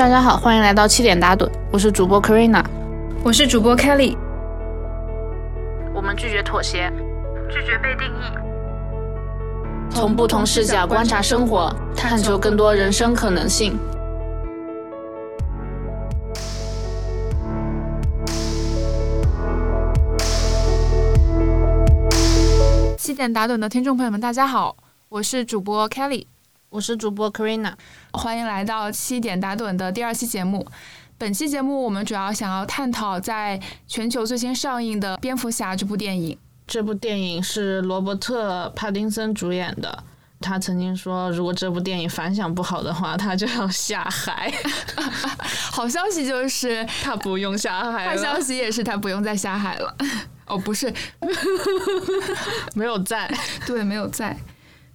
大家好，欢迎来到七点打盹，我是主播 Karina，我是主播 Kelly。我们拒绝妥协，拒绝被定义，从不同视角观察生活，探求更多人生可能性。七点打盹的听众朋友们，大家好，我是主播 Kelly。我是主播 Karina，欢迎来到七点打盹的第二期节目。本期节目我们主要想要探讨在全球最新上映的《蝙蝠侠》这部电影。这部电影是罗伯特·帕丁森主演的。他曾经说，如果这部电影反响不好的话，他就要下海。好消息就是他不用下海坏消息也是他不用再下海了。哦，不是，没有在，对，没有在。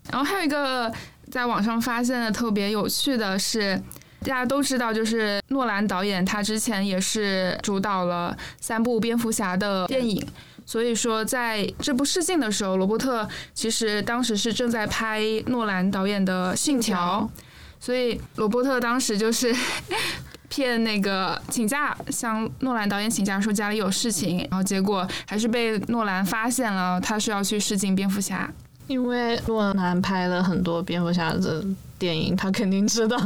然后还有一个。在网上发现的特别有趣的是，大家都知道，就是诺兰导演他之前也是主导了三部蝙蝠侠的电影，所以说在这部试镜的时候，罗伯特其实当时是正在拍诺兰导演的《信条》，所以罗伯特当时就是 骗那个请假向诺兰导演请假说家里有事情，然后结果还是被诺兰发现了，他是要去试镜蝙蝠侠。因为诺兰拍了很多蝙蝠侠的电影，他肯定知道，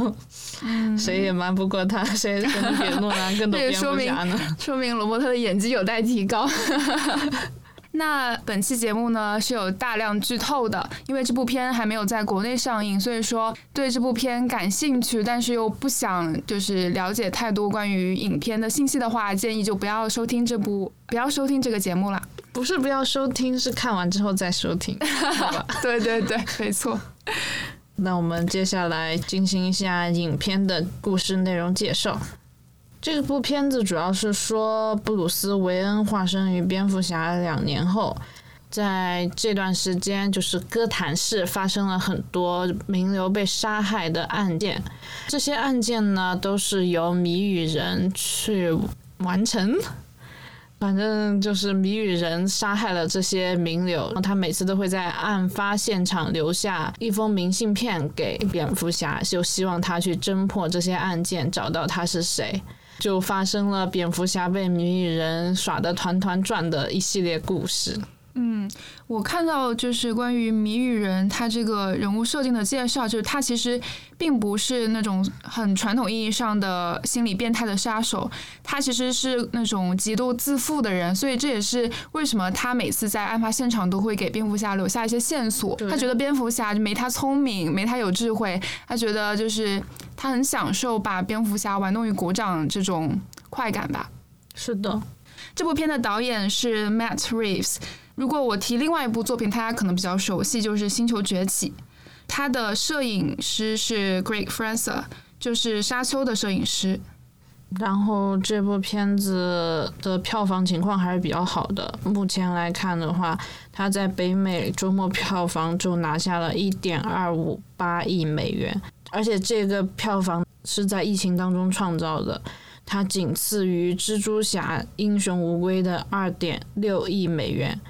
谁也瞒不过他，谁可能比诺兰更懂蝙蝠侠呢？说明罗伯特的演技有待提高。那本期节目呢是有大量剧透的，因为这部片还没有在国内上映，所以说对这部片感兴趣，但是又不想就是了解太多关于影片的信息的话，建议就不要收听这部，不要收听这个节目了。不是不要收听，是看完之后再收听，对对对，没错。那我们接下来进行一下影片的故事内容介绍。这部片子主要是说，布鲁斯·韦恩化身于蝙蝠侠两年后，在这段时间，就是哥谭市发生了很多名流被杀害的案件。这些案件呢，都是由谜语人去完成。反正就是谜语人杀害了这些名流，他每次都会在案发现场留下一封明信片给蝙蝠侠，就希望他去侦破这些案件，找到他是谁，就发生了蝙蝠侠被谜语人耍的团团转的一系列故事。嗯，我看到就是关于谜语人他这个人物设定的介绍，就是他其实并不是那种很传统意义上的心理变态的杀手，他其实是那种极度自负的人，所以这也是为什么他每次在案发现场都会给蝙蝠侠留下一些线索。他觉得蝙蝠侠就没他聪明，没他有智慧，他觉得就是他很享受把蝙蝠侠玩弄于股掌这种快感吧。是的，这部片的导演是 Matt Reeves。如果我提另外一部作品，大家可能比较熟悉，就是《星球崛起》。它的摄影师是 Greg Fraser，就是《沙丘》的摄影师。然后这部片子的票房情况还是比较好的。目前来看的话，它在北美周末票房就拿下了一点二五八亿美元，而且这个票房是在疫情当中创造的。它仅次于《蜘蛛侠：英雄无归》的二点六亿美元。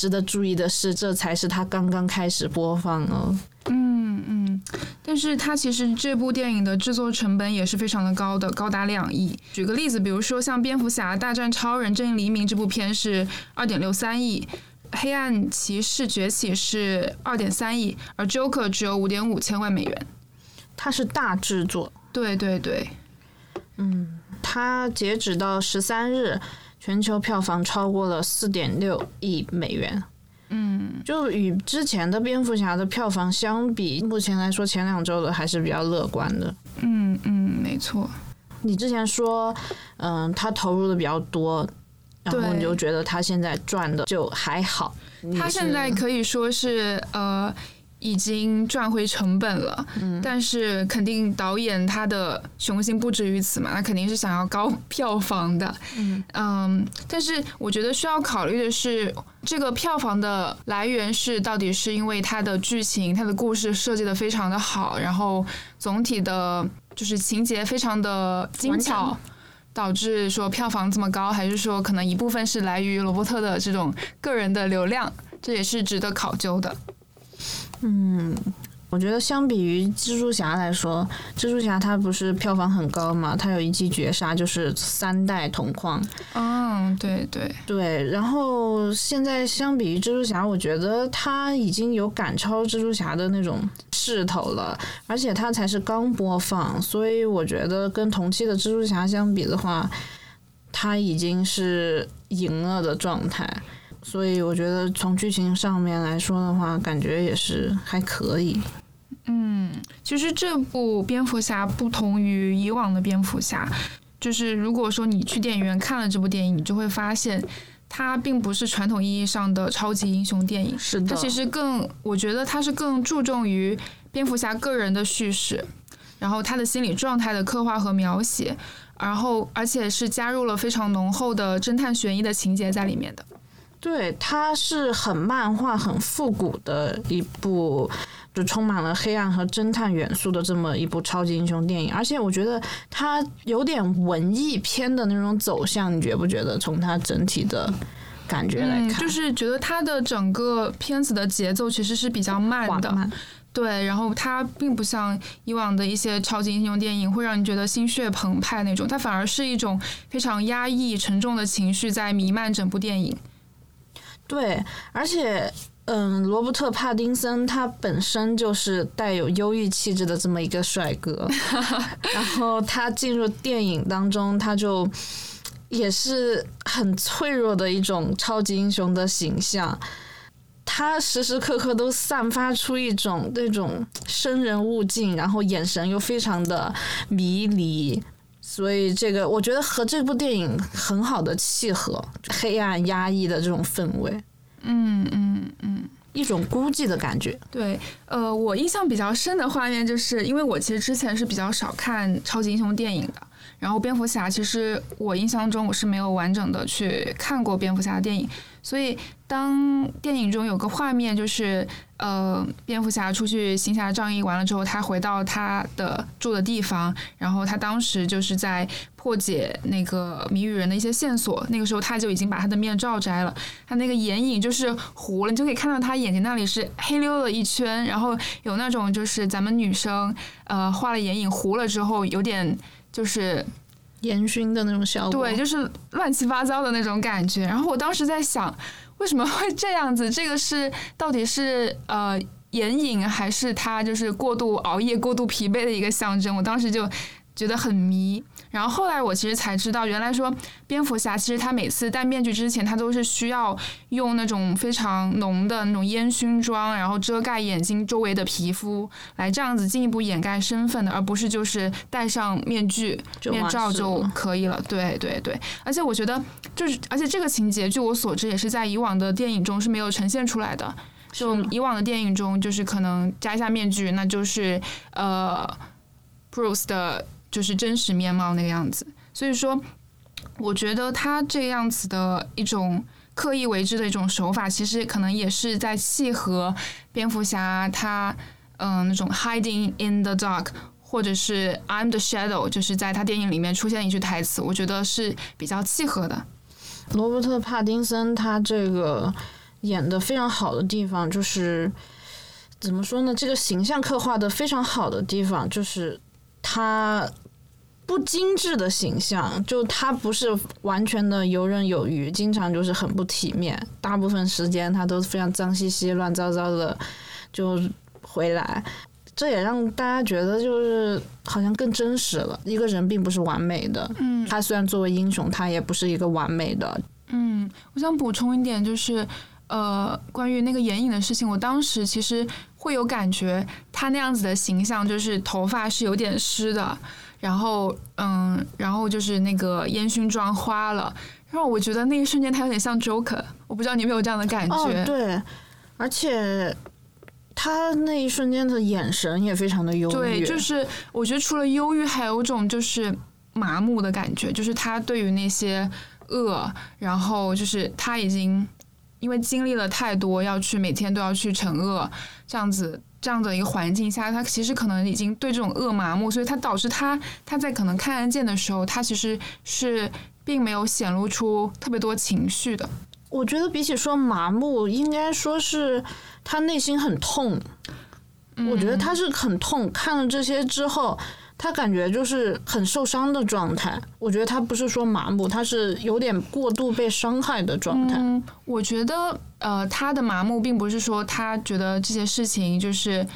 值得注意的是，这才是他刚刚开始播放哦。嗯嗯，但是它其实这部电影的制作成本也是非常的高的，高达两亿。举个例子，比如说像《蝙蝠侠大战超人：正义黎明》这部片是二点六三亿，《黑暗骑士崛起》是二点三亿，而《Joker》只有五点五千万美元。它是大制作。对对对。嗯，它截止到十三日。全球票房超过了四点六亿美元，嗯，就与之前的蝙蝠侠的票房相比，目前来说前两周的还是比较乐观的。嗯嗯，没错。你之前说，嗯，他投入的比较多，然后你就觉得他现在赚的就还好。他现在可以说是呃。已经赚回成本了，但是肯定导演他的雄心不止于此嘛，他肯定是想要高票房的。嗯，但是我觉得需要考虑的是，这个票房的来源是到底是因为它的剧情、它的故事设计的非常的好，然后总体的就是情节非常的精巧，导致说票房这么高，还是说可能一部分是来于罗伯特的这种个人的流量，这也是值得考究的。嗯，我觉得相比于蜘蛛侠来说，蜘蛛侠它不是票房很高嘛，它有一记绝杀，就是三代同框。嗯，对对对，然后现在相比于蜘蛛侠，我觉得它已经有赶超蜘蛛侠的那种势头了，而且它才是刚播放，所以我觉得跟同期的蜘蛛侠相比的话，它已经是赢了的状态。所以我觉得从剧情上面来说的话，感觉也是还可以。嗯，其实这部蝙蝠侠不同于以往的蝙蝠侠，就是如果说你去电影院看了这部电影，你就会发现它并不是传统意义上的超级英雄电影。是的，它其实更，我觉得它是更注重于蝙蝠侠个人的叙事，然后他的心理状态的刻画和描写，然后而且是加入了非常浓厚的侦探悬疑的情节在里面的。对，它是很漫画、很复古的一部，就充满了黑暗和侦探元素的这么一部超级英雄电影。而且我觉得它有点文艺片的那种走向，你觉不觉得？从它整体的感觉来看，就是觉得它的整个片子的节奏其实是比较慢的，对。然后它并不像以往的一些超级英雄电影会让你觉得心血澎湃那种，它反而是一种非常压抑、沉重的情绪在弥漫整部电影。对，而且，嗯，罗伯特·帕丁森他本身就是带有忧郁气质的这么一个帅哥，然后他进入电影当中，他就也是很脆弱的一种超级英雄的形象，他时时刻刻都散发出一种那种生人勿近，然后眼神又非常的迷离，所以这个我觉得和这部电影很好的契合，黑暗压抑的这种氛围。嗯嗯嗯，一种孤寂的感觉。对，呃，我印象比较深的画面，就是因为我其实之前是比较少看超级英雄电影的，然后蝙蝠侠其实我印象中我是没有完整的去看过蝙蝠侠的电影，所以当电影中有个画面就是。呃，蝙蝠侠出去行侠仗义完了之后，他回到他的住的地方，然后他当时就是在破解那个谜语人的一些线索。那个时候他就已经把他的面罩摘了，他那个眼影就是糊了，你就可以看到他眼睛那里是黑溜了一圈，然后有那种就是咱们女生呃画了眼影糊了之后有点就是烟熏的那种效果，对，就是乱七八糟的那种感觉。然后我当时在想。为什么会这样子？这个是到底是呃眼影，还是他就是过度熬夜、过度疲惫的一个象征？我当时就觉得很迷。然后后来我其实才知道，原来说蝙蝠侠其实他每次戴面具之前，他都是需要用那种非常浓的那种烟熏妆，然后遮盖眼睛周围的皮肤，来这样子进一步掩盖身份的，而不是就是戴上面具面罩就可以了。对对对，而且我觉得就是，而且这个情节据我所知也是在以往的电影中是没有呈现出来的。就以往的电影中，就是可能摘下面具，那就是呃，Bruce 的。就是真实面貌那个样子，所以说，我觉得他这样子的一种刻意为之的一种手法，其实可能也是在契合蝙蝠侠他嗯那种 hiding in the dark，或者是 I'm the shadow，就是在他电影里面出现一句台词，我觉得是比较契合的。罗伯特·帕丁森他这个演的非常好的地方，就是怎么说呢？这个形象刻画的非常好的地方，就是他。不精致的形象，就他不是完全的游刃有余，经常就是很不体面，大部分时间他都非常脏兮兮、乱糟糟的就回来，这也让大家觉得就是好像更真实了。一个人并不是完美的，嗯，他虽然作为英雄，他也不是一个完美的。嗯，我想补充一点，就是呃，关于那个眼影的事情，我当时其实会有感觉，他那样子的形象就是头发是有点湿的。然后，嗯，然后就是那个烟熏妆花了，然后我觉得那一瞬间他有点像 Joker，我不知道你有没有这样的感觉？哦，对，而且他那一瞬间的眼神也非常的忧郁。对，就是我觉得除了忧郁，还有种就是麻木的感觉，就是他对于那些恶，然后就是他已经因为经历了太多，要去每天都要去惩恶，这样子。这样的一个环境下，他其实可能已经对这种恶麻木，所以他导致他他在可能看案件的时候，他其实是并没有显露出特别多情绪的。我觉得比起说麻木，应该说是他内心很痛。我觉得他是很痛，看了这些之后。他感觉就是很受伤的状态，我觉得他不是说麻木，他是有点过度被伤害的状态。我觉得呃，他的麻木并不是说他觉得这些事情就是。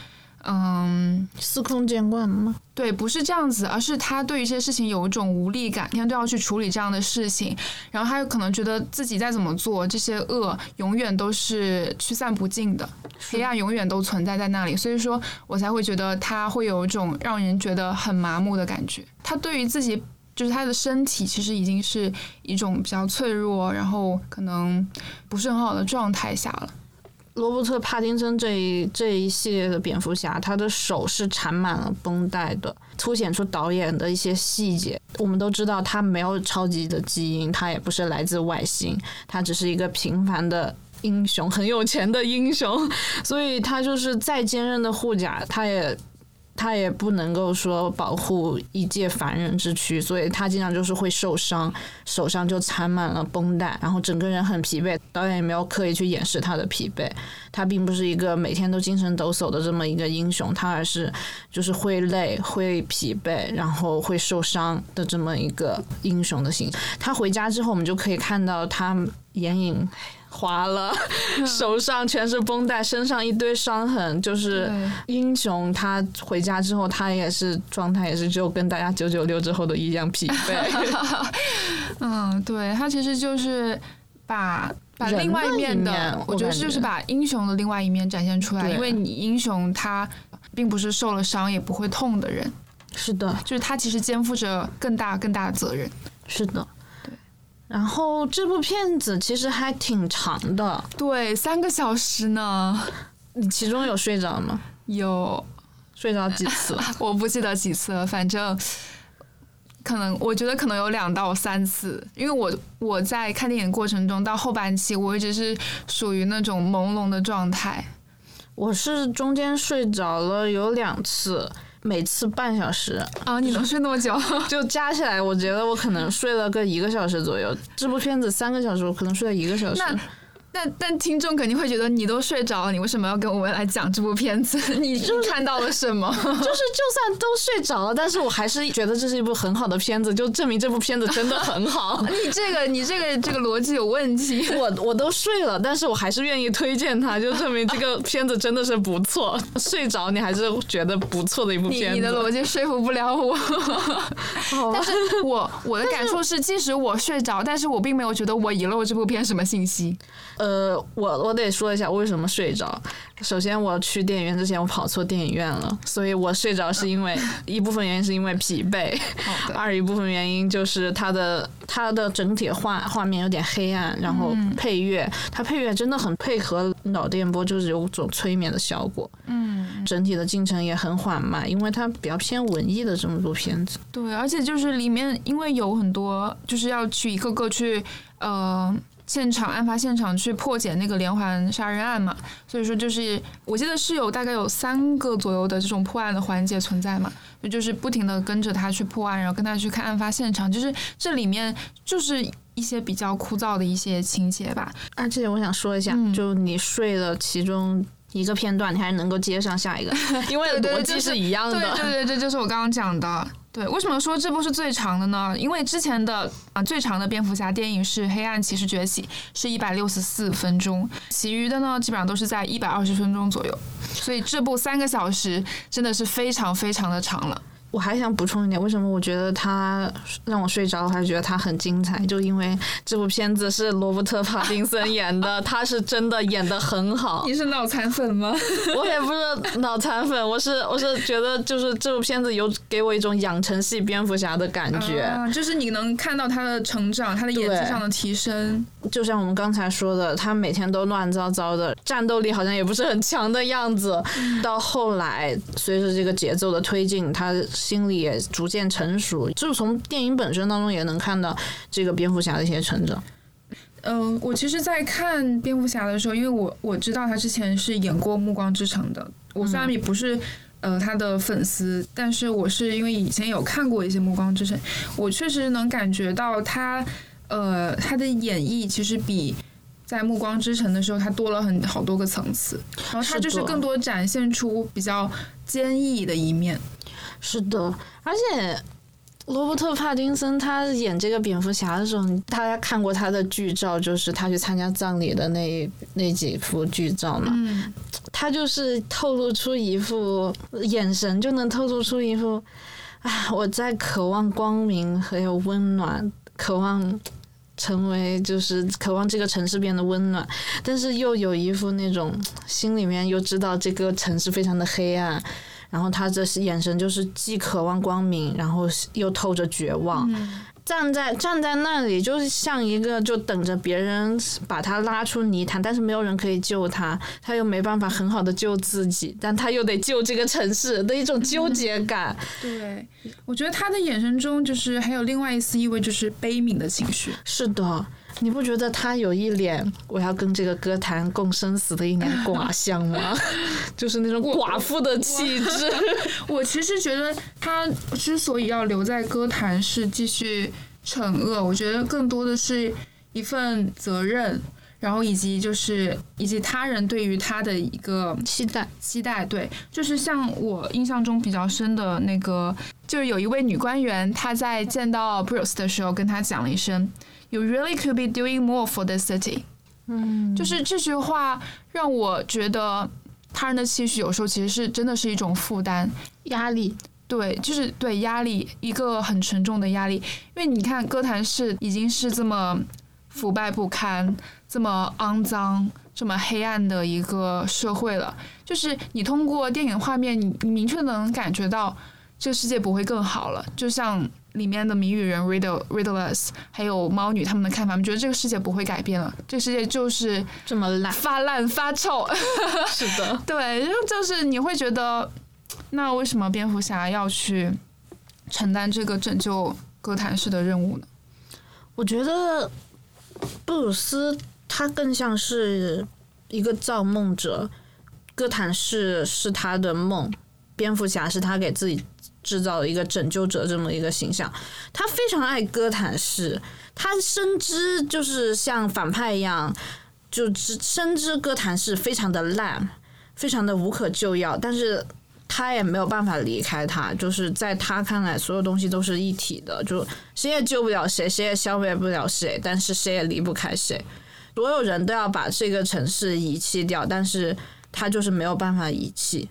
嗯，司空见惯吗？对，不是这样子，而是他对一些事情有一种无力感，天天都要去处理这样的事情，然后他有可能觉得自己再怎么做，这些恶永远都是驱散不尽的，黑暗永远都存在在那里，所以说我才会觉得他会有一种让人觉得很麻木的感觉。他对于自己就是他的身体，其实已经是一种比较脆弱，然后可能不是很好的状态下了。罗伯特·帕丁森这一这一系列的蝙蝠侠，他的手是缠满了绷带的，凸显出导演的一些细节。我们都知道他没有超级的基因，他也不是来自外星，他只是一个平凡的英雄，很有钱的英雄，所以他就是再坚韧的护甲，他也。他也不能够说保护一介凡人之躯，所以他经常就是会受伤，手上就缠满了绷带，然后整个人很疲惫。导演也没有刻意去掩饰他的疲惫，他并不是一个每天都精神抖擞的这么一个英雄，他而是就是会累、会疲惫，然后会受伤的这么一个英雄的形象。他回家之后，我们就可以看到他眼影。花了，手上全是绷带，身上一堆伤痕，就是英雄。他回家之后，他也是状态也是就跟大家九九六之后的一样疲惫。嗯，对他其实就是把把另外一面的，我觉得就是把英雄的另外一面展现出来。因为你英雄他并不是受了伤也不会痛的人，是的，就是他其实肩负着更大更大的责任。是的。然后这部片子其实还挺长的，对，三个小时呢。你其中有睡着吗？有，睡着几次？我不记得几次了，反正可能我觉得可能有两到三次，因为我我在看电影过程中到后半期，我一直是属于那种朦胧的状态。我是中间睡着了有两次。每次半小时啊！你能睡那么久？就加起来，我觉得我可能睡了个一个小时左右。这部片子三个小时，我可能睡了一个小时。但但听众肯定会觉得你都睡着了，你为什么要跟我们来讲这部片子？你看到了什么？就是就算都睡着了，但是我还是觉得这是一部很好的片子，就证明这部片子真的很好。你这个你这个这个逻辑有问题。我我都睡了，但是我还是愿意推荐它，就证明这个片子真的是不错。睡着你还是觉得不错的一部片子。你的逻辑说服不了我。但是我我的感受是，即使我睡着，但是我并没有觉得我遗漏这部片什么信息。呃，我我得说一下为什么睡着。首先，我去电影院之前我跑错电影院了，所以我睡着是因为一部分原因是因为疲惫，二一部分原因就是它的它的整体画画面有点黑暗，然后配乐它配乐真的很配合脑电波，就是有种催眠的效果。嗯，整体的进程也很缓慢，因为它比较偏文艺的这么部片子。对，而且就是里面因为有很多就是要去一个个去呃。现场案发现场去破解那个连环杀人案嘛，所以说就是我记得是有大概有三个左右的这种破案的环节存在嘛，就是不停的跟着他去破案，然后跟他去看案发现场，就是这里面就是一些比较枯燥的一些情节吧。而且我想说一下，就你睡了其中一个片段，你还能够接上下一个，因为逻辑是一样的。对对对，这就是我刚刚讲的。对，为什么说这部是最长的呢？因为之前的啊最长的蝙蝠侠电影是《黑暗骑士崛起》，是一百六十四分钟，其余的呢基本上都是在一百二十分钟左右，所以这部三个小时真的是非常非常的长了。我还想补充一点，为什么我觉得他让我睡着，还是觉得他很精彩？就因为这部片子是罗伯特·帕丁森演的，他是真的演的很好。你是脑残粉吗？我也不是脑残粉，我是我是觉得就是这部片子有给我一种养成系蝙蝠侠的感觉，就是你能看到他的成长，他的演技上的提升。就像我们刚才说的，他每天都乱糟糟的，战斗力好像也不是很强的样子。到后来，随着这个节奏的推进，他。心理也逐渐成熟，就是从电影本身当中也能看到这个蝙蝠侠的一些成长。嗯，我其实，在看蝙蝠侠的时候，因为我我知道他之前是演过《暮光之城》的。我虽然也不是呃他的粉丝，但是我是因为以前有看过一些《暮光之城》，我确实能感觉到他呃他的演绎其实比在暮光之城的时候，他多了很好多个层次，然后他就是更多展现出比较坚毅的一面。是的，而且罗伯特·帕丁森他演这个蝙蝠侠的时候，大家看过他的剧照，就是他去参加葬礼的那那几幅剧照嘛，嗯，他就是透露出一副眼神，就能透露出一副，啊，我在渴望光明还有温暖，渴望。成为就是渴望这个城市变得温暖，但是又有一副那种心里面又知道这个城市非常的黑暗，然后他这是眼神就是既渴望光明，然后又透着绝望，站在站在那里就是像一个就等着别人把他拉出泥潭，但是没有人可以救他，他又没办法很好的救自己，但他又得救这个城市的一种纠结感。对，我觉得他的眼神中就是还有另外一丝意味，就是悲悯的情绪。是的。你不觉得他有一脸我要跟这个歌坛共生死的一脸寡相吗？就是那种寡妇的气质。我其实觉得他之所以要留在歌坛是继续惩恶，我觉得更多的是一份责任，然后以及就是以及他人对于他的一个期待，期待。对，就是像我印象中比较深的那个，就是有一位女官员，她在见到 Bruce 的时候跟他讲了一声。You really could be doing more for the city。嗯，就是这句话让我觉得他人的期许有时候其实是真的是一种负担。压力。对，就是对压力，一个很沉重的压力。因为你看，歌坛是已经是这么腐败不堪、这么肮脏、这么黑暗的一个社会了。就是你通过电影画面，你你明确能感觉到这个世界不会更好了。就像里面的谜语人 Riddle Riddleless，还有猫女他们的看法，我们觉得这个世界不会改变了，这个世界就是这么烂，发烂发臭。是的，对，然后就是你会觉得，那为什么蝙蝠侠要去承担这个拯救哥谭市的任务呢？我觉得布鲁斯他更像是一个造梦者，哥谭市是他的梦，蝙蝠侠是他给自己制造的一个拯救者这么一个形象。他非常爱哥谭市，他深知就是像反派一样，就知深知哥谭市非常的烂，非常的无可救药，但是。他也没有办法离开他，就是在他看来，所有东西都是一体的，就谁也救不了谁，谁也消灭不了谁，但是谁也离不开谁。所有人都要把这个城市遗弃掉，但是他就是没有办法遗弃。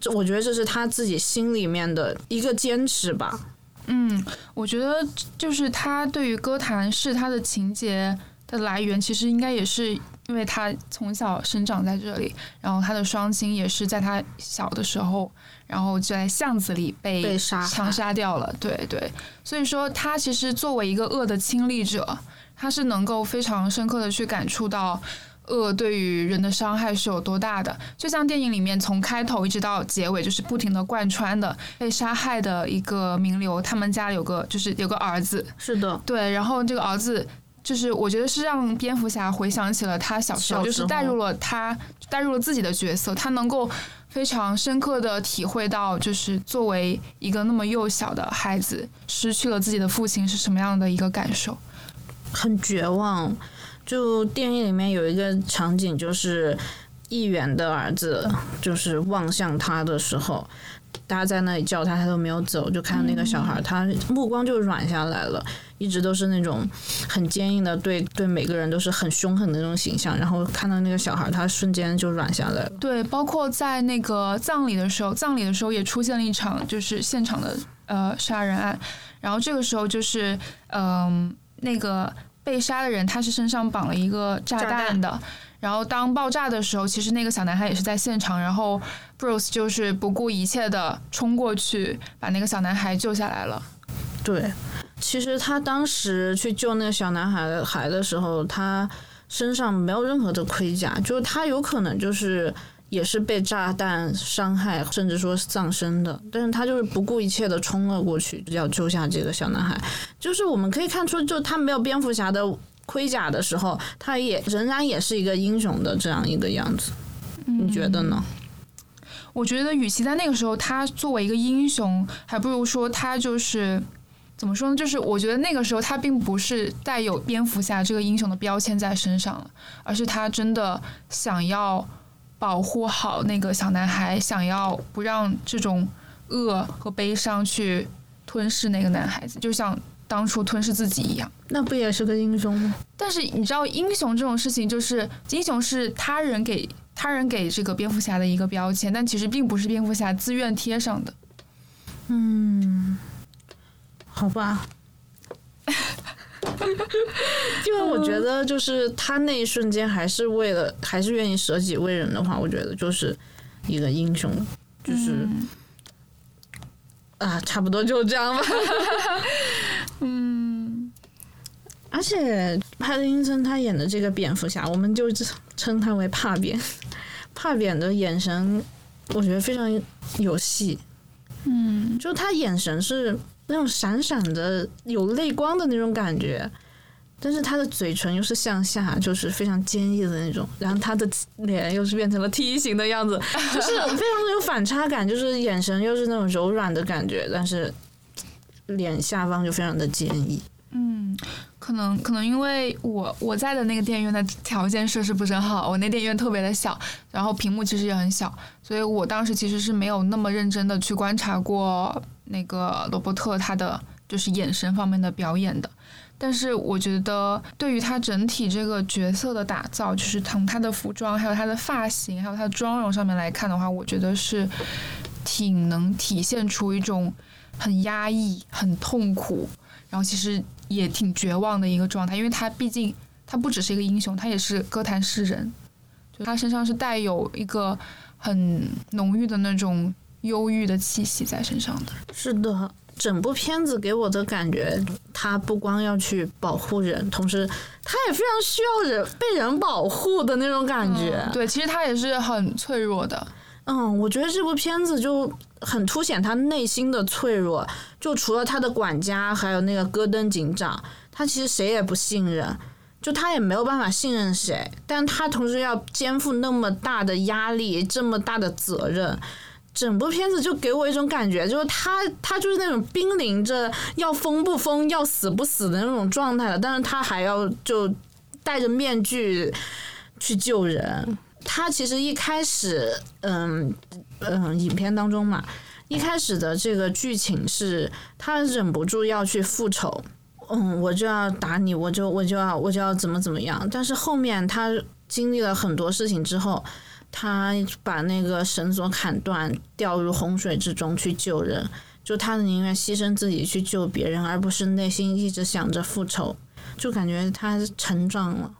这我觉得这是他自己心里面的一个坚持吧。嗯，我觉得就是他对于歌坛是他的情节的来源，其实应该也是因为他从小生长在这里，然后他的双亲也是在他小的时候，然后就在巷子里被被杀害枪杀掉了。对对，所以说他其实作为一个恶的亲历者，他是能够非常深刻的去感触到。恶对于人的伤害是有多大的？就像电影里面从开头一直到结尾，就是不停的贯穿的被杀害的一个名流，他们家有个就是有个儿子，是的，对，然后这个儿子就是我觉得是让蝙蝠侠回想起了他小时候，就是带入了他带入了自己的角色，他能够非常深刻的体会到，就是作为一个那么幼小的孩子失去了自己的父亲是什么样的一个感受。很绝望。就电影里面有一个场景，就是议员的儿子就是望向他的时候，大家在那里叫他，他都没有走，就看那个小孩，他目光就软下来了，一直都是那种很坚硬的，对对每个人都是很凶狠的那种形象，然后看到那个小孩，他瞬间就软下来了。对，包括在那个葬礼的时候，葬礼的时候也出现了一场就是现场的呃杀人案，然后这个时候就是嗯、那个被杀的人他是身上绑了一个炸炸弹。的，然后当爆炸的时候，其实那个小男孩也是在现场，然后 Bruce 就是不顾一切的冲过去把那个小男孩救下来了。对，其实他当时去救那个小男孩的孩的时候，他身上没有任何的盔甲，就是他有可能就是也是被炸弹伤害，甚至说丧生的，但是他就是不顾一切的冲了过去，要救下这个小男孩。就是我们可以看出，就他没有蝙蝠侠的盔甲的时候，他也仍然也是一个英雄的这样一个样子。你觉得呢？我觉得，与其在那个时候他作为一个英雄，还不如说他就是怎么说呢？就是我觉得那个时候他并不是带有蝙蝠侠这个英雄的标签在身上了，而是他真的想要保护好那个小男孩，想要不让这种恶和悲伤去吞噬那个男孩子，就像当初吞噬自己一样。那不也是个英雄吗？但是你知道，英雄这种事情，就是英雄是他人给他人给这个蝙蝠侠的一个标签，但其实并不是蝙蝠侠自愿贴上的。嗯，好吧。因为我觉得，就是他那一瞬间还是为了，还是愿意舍己为人的话，我觉得就是一个英雄，就是、啊，差不多就这样吧。嗯，而且帕丁森他演的这个蝙蝠侠，我们就称他为帕扁。帕扁的眼神，我觉得非常有戏。嗯，就他眼神是那种闪闪的、有泪光的那种感觉，但是他的嘴唇又是向下，就是非常坚毅的那种，然后他的脸又是变成了梯形的样子，就是非常的有反差感，就是眼神又是那种柔软的感觉，但是脸下方就非常的坚毅。嗯，可能可能因为我我在的那个电影院的条件设施不是很好，我那电影院特别的小，然后屏幕其实也很小，所以我当时其实是没有那么认真的去观察过那个罗伯特他的就是眼神方面的表演的。但是我觉得，对于他整体这个角色的打造，就是从他的服装、还有他的发型、还有他的妆容上面来看的话，我觉得是挺能体现出一种很压抑、很痛苦，然后其实也挺绝望的一个状态。因为他毕竟他不只是一个英雄，他也是歌坛诗人，就他身上是带有一个很浓郁的那种忧郁的气息在身上的。是的，整部片子给我的感觉，他不光要去保护人，同时他也非常需要人被人保护的那种感觉。对，其实他也是很脆弱的。嗯，我觉得这部片子就很凸显他内心的脆弱。就除了他的管家，还有那个戈登警长，他其实谁也不信任，就他也没有办法信任谁。但他同时要肩负那么大的压力，这么大的责任。整部片子就给我一种感觉，就是他他就是那种濒临着要疯不疯、要死不死的那种状态了，但是他还要就戴着面具去救人。他其实一开始，嗯嗯，影片当中嘛，一开始的这个剧情是他忍不住要去复仇，嗯，我就要打你，我就我就要我就要怎么怎么样。但是后面他经历了很多事情之后，他把那个绳索砍断，掉入洪水之中去救人，就他宁愿牺牲自己去救别人，而不是内心一直想着复仇，就感觉他成长了。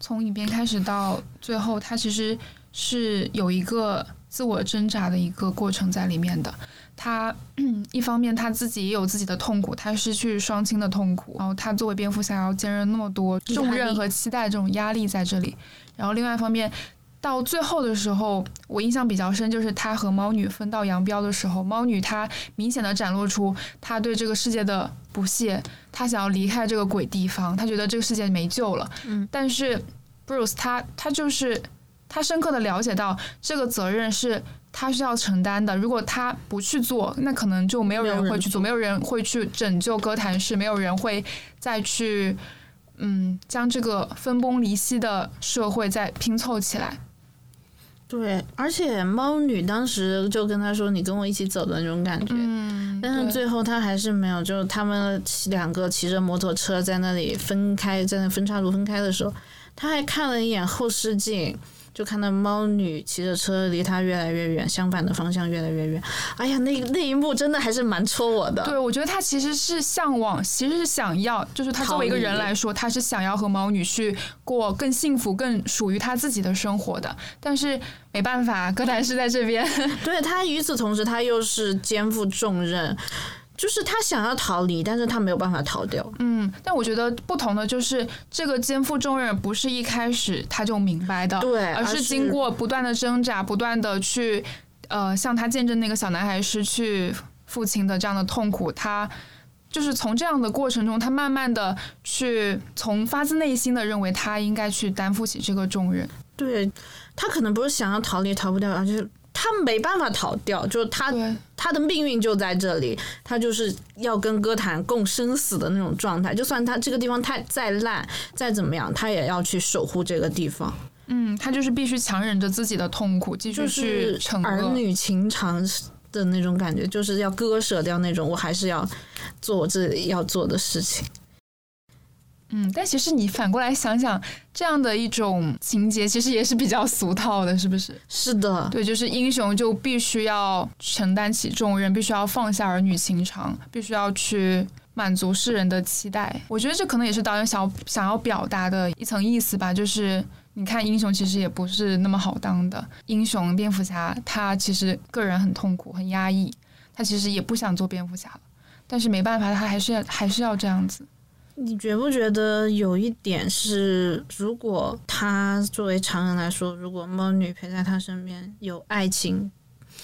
从影片开始到最后，他其实是有一个自我挣扎的一个过程在里面的。他一方面他自己也有自己的痛苦，他失去双亲的痛苦，然后他作为蝙蝠侠要兼任那么多重任和期待这种压力在这里。然后另外一方面，到最后的时候，我印象比较深就是他和猫女分道扬镳的时候，猫女她明显的展露出她对这个世界的不屑，她想要离开这个鬼地方，她觉得这个世界没救了。嗯，但是 Bruce 他他就是他深刻的了解到这个责任是他需要承担的，如果他不去做，那可能就没有人人会去，做没有人会去拯救哥谭市，没有人会再去嗯将这个分崩离析的社会再拼凑起来。对，而且猫女当时就跟他说：“你跟我一起走”的那种感觉。嗯但是最后他还是没有，就是他们两个骑着摩托车在那里分开，在那分岔路分开的时候，他还看了一眼后视镜，就看到猫女骑着车离他越来越远，相反的方向越来越远。哎呀，那那一幕真的还是蛮戳我的。对，我觉得他其实是向往，其实是想要，就是他作为一个人来说，他是想要和猫女去过更幸福、更属于他自己的生活的。但是没办法，哥谭是在这边。对他与此同时，他又是肩负重任，就是他想要逃离，但是他没有办法逃掉。嗯，但我觉得不同的就是，这个肩负重任不是一开始他就明白的，对而是经过不断的挣扎，不断的去呃向他见证那个小男孩失去父亲的这样的痛苦，他。就是从这样的过程中，他慢慢的去从发自内心的认为他应该去担负起这个重任。对他可能不是想要逃离逃不掉，而是他没办法逃掉，就是他，他的命运就在这里，他就是要跟歌坛共生死的那种状态。就算他这个地方太再烂，再怎么样，他也要去守护这个地方。嗯，他就是必须强忍着自己的痛苦，继续去惩儿女情长的那种感觉，就是要割舍掉那种，我还是要做我自己要做的事情。嗯，但其实你反过来想想，这样的一种情节其实也是比较俗套的，是不是？是的，对，就是英雄就必须要承担起重任，必须要放下儿女情长，必须要去满足世人的期待。我觉得这可能也是导演想想要表达的一层意思吧，就是你看，英雄其实也不是那么好当的。英雄蝙蝠侠他其实个人很痛苦、很压抑，他其实也不想做蝙蝠侠了，但是没办法，他还是要还是要这样子。你觉不觉得有一点是，如果他作为常人来说，如果猫女陪在他身边，有爱情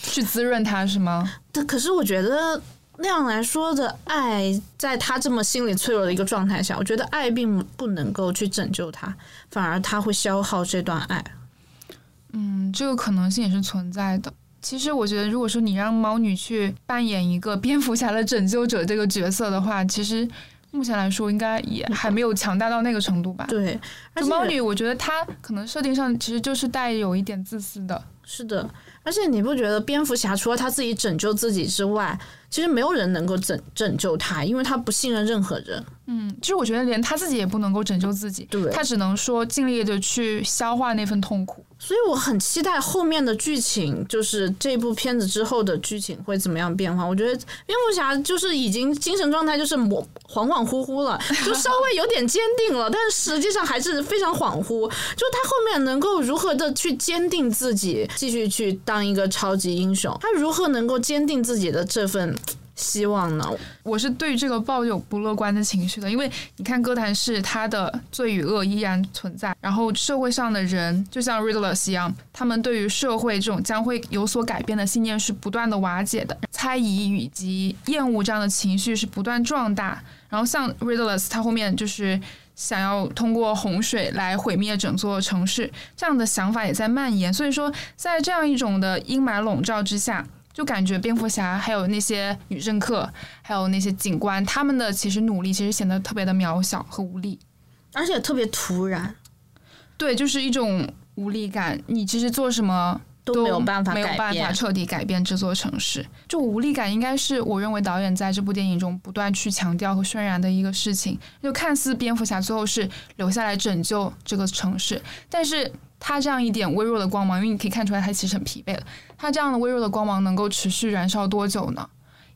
去滋润他，是吗？但可是我觉得那样来说的爱，在他这么心理脆弱的一个状态下，我觉得爱并不能够去拯救他，反而他会消耗这段爱。嗯，这个可能性也是存在的。其实我觉得，如果说你让猫女去扮演一个蝙蝠侠的拯救者这个角色的话，其实。目前来说，应该也还没有强大到那个程度吧。对，就猫女，我觉得她可能设定上其实就是带有一点自私的。是的，而且你不觉得蝙蝠侠除了他自己拯救自己之外，其实没有人能够拯拯救他，因为他不信任任何人。嗯，其实我觉得连他自己也不能够拯救自己，对，他只能说尽力的去消化那份痛苦。所以我很期待后面的剧情，就是这部片子之后的剧情会怎么样变化。我觉得蝙蝠侠就是已经精神状态就是模恍恍惚惚了，就稍微有点坚定了，但是实际上还是非常恍惚。就他后面能够如何的去坚定自己，继续去当一个超级英雄，他如何能够坚定自己的这份。希望呢？我是对这个抱有不乐观的情绪的，因为你看歌坛是他的罪与恶依然存在，然后社会上的人就像 Riddles 一样，他们对于社会这种将会有所改变的信念是不断的瓦解的，猜疑以及厌恶这样的情绪是不断壮大。然后像 Riddles，他后面就是想要通过洪水来毁灭整座城市，这样的想法也在蔓延。所以说，在这样一种的阴霾笼罩之下。就感觉蝙蝠侠还有那些女政客，还有那些警官，他们的其实努力其实显得特别的渺小和无力，而且特别突然。对，就是一种无力感。你其实做什么都没有办法，没有办法彻底改变这座城市。就无力感，应该是我认为导演在这部电影中不断去强调和渲染的一个事情。就看似蝙蝠侠最后是留下来拯救这个城市，但是。他这样一点微弱的光芒，因为你可以看出来他其实很疲惫了。他这样的微弱的光芒能够持续燃烧多久呢？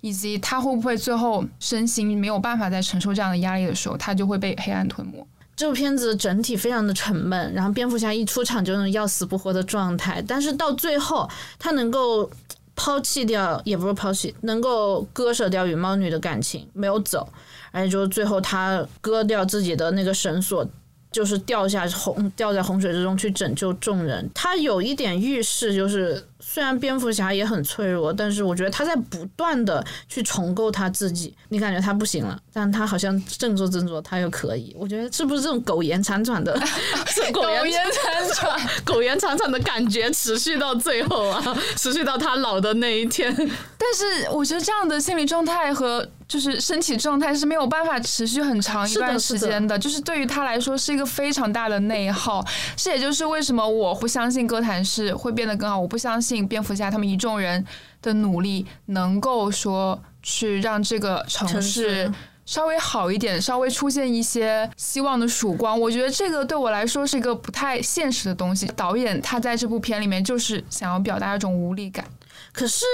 以及他会不会最后身心没有办法再承受这样的压力的时候，他就会被黑暗吞没？这部片子整体非常的沉闷，然后蝙蝠侠一出场就能要死不活的状态，但是到最后他能够抛弃掉，也不是抛弃，能够割舍掉与猫女的感情，没有走，而且就是最后他割掉自己的那个绳索。就是掉下洪掉在洪水之中去拯救众人，他有一点预示，就是虽然蝙蝠侠也很脆弱，但是我觉得他在不断的去重构他自己。你感觉他不行了，但他好像振作振作，他又可以。我觉得是不是这种苟延残喘的 苟延残喘、苟延残喘的感觉持续到最后啊，持续到他老的那一天。但是我觉得这样的心理状态和。就是身体状态是没有办法持续很长一段时间的，就是对于他来说是一个非常大的内耗。这也就是为什么我不相信歌坛是会变得更好，我不相信蝙蝠侠他们一众人的努力能够说去让这个城市稍微好一点，稍微出现一些希望的曙光。我觉得这个对我来说是一个不太现实的东西。导演他在这部片里面就是想要表达一种无力感，可是